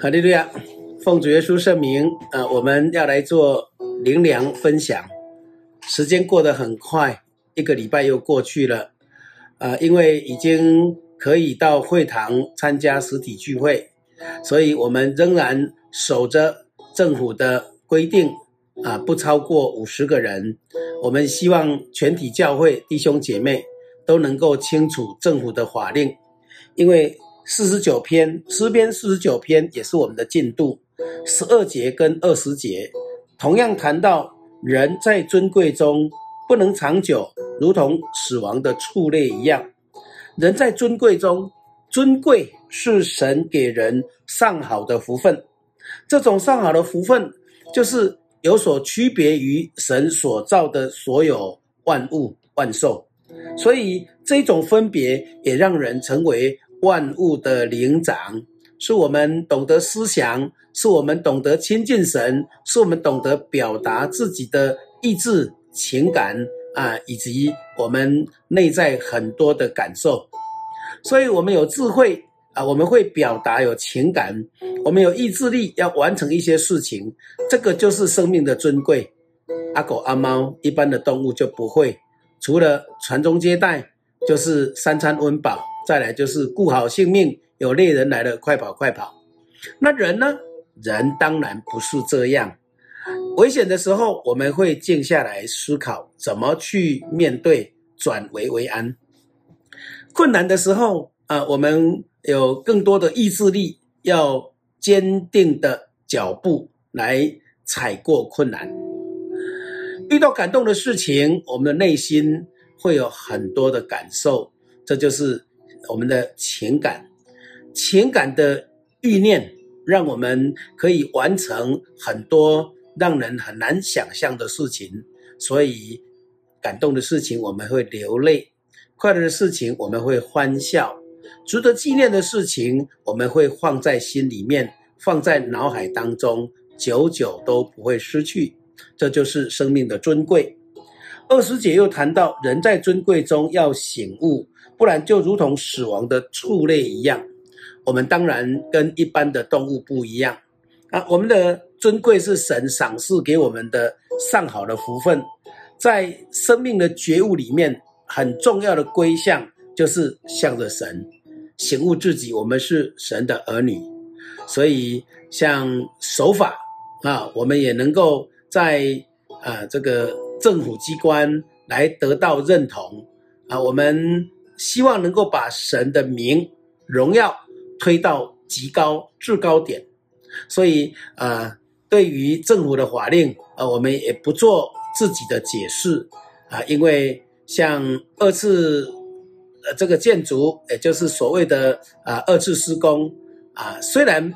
哈利路亚，奉主耶稣圣名，啊、呃，我们要来做灵粮分享。时间过得很快，一个礼拜又过去了，啊、因为已经可以到会堂参加实体聚会，所以我们仍然守着政府的规定，啊、不超过五十个人。我们希望全体教会弟兄姐妹都能够清楚政府的法令，因为。四十九篇诗篇，四十九篇也是我们的进度。十二节跟二十节同样谈到人在尊贵中不能长久，如同死亡的畜类一样。人在尊贵中，尊贵是神给人上好的福分。这种上好的福分，就是有所区别于神所造的所有万物万兽。所以这种分别也让人成为。万物的灵长，是我们懂得思想，是我们懂得亲近神，是我们懂得表达自己的意志、情感啊，以及我们内在很多的感受。所以，我们有智慧啊，我们会表达有情感，我们有意志力，要完成一些事情。这个就是生命的尊贵。阿狗阿猫一般的动物就不会，除了传宗接代，就是三餐温饱。再来就是顾好性命，有猎人来了，快跑快跑。那人呢？人当然不是这样。危险的时候，我们会静下来思考怎么去面对，转危为安。困难的时候啊，我们有更多的意志力，要坚定的脚步来踩过困难。遇到感动的事情，我们的内心会有很多的感受，这就是。我们的情感，情感的欲念，让我们可以完成很多让人很难想象的事情。所以，感动的事情我们会流泪，快乐的事情我们会欢笑，值得纪念的事情我们会放在心里面，放在脑海当中，久久都不会失去。这就是生命的尊贵。二师姐又谈到，人在尊贵中要醒悟。不然就如同死亡的畜类一样，我们当然跟一般的动物不一样啊。我们的尊贵是神赏赐给我们的上好的福分，在生命的觉悟里面，很重要的归向就是向着神，醒悟自己，我们是神的儿女。所以像守法啊，我们也能够在啊这个政府机关来得到认同啊，我们。希望能够把神的名荣耀推到极高至高点，所以呃，对于政府的法令，呃，我们也不做自己的解释啊，因为像二次呃这个建筑，也就是所谓的啊二次施工啊，虽然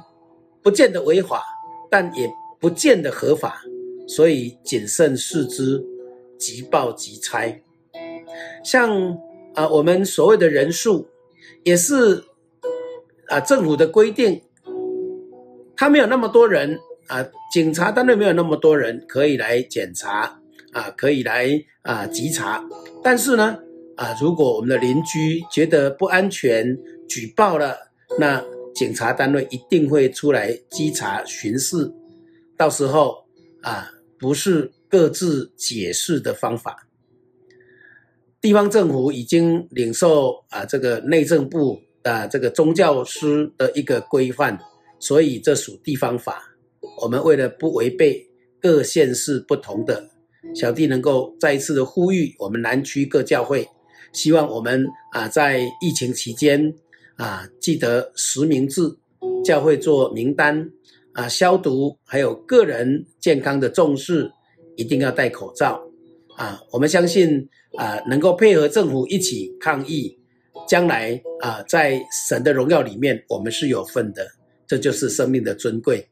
不见得违法，但也不见得合法，所以谨慎视之，即报即拆，像。啊，我们所谓的人数，也是啊，政府的规定，他没有那么多人啊，警察单位没有那么多人可以来检查啊，可以来啊稽查。但是呢，啊，如果我们的邻居觉得不安全，举报了，那警察单位一定会出来稽查巡视。到时候啊，不是各自解释的方法。地方政府已经领受啊，这个内政部啊，这个宗教师的一个规范，所以这属地方法。我们为了不违背各县市不同的，小弟能够再一次的呼吁我们南区各教会，希望我们啊在疫情期间啊记得实名制，教会做名单啊消毒，还有个人健康的重视，一定要戴口罩。啊，我们相信啊，能够配合政府一起抗疫，将来啊，在神的荣耀里面，我们是有份的。这就是生命的尊贵。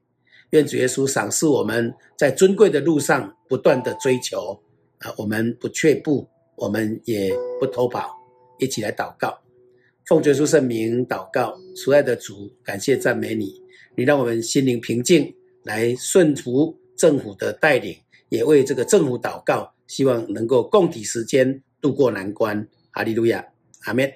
愿主耶稣赏赐我们在尊贵的路上不断的追求啊，我们不却步，我们也不偷跑。一起来祷告，奉耶稣圣名祷告，慈爱的主，感谢赞美你，你让我们心灵平静，来顺服政府的带领，也为这个政府祷告。希望能够共体时间，渡过难关。哈利路亚，阿门。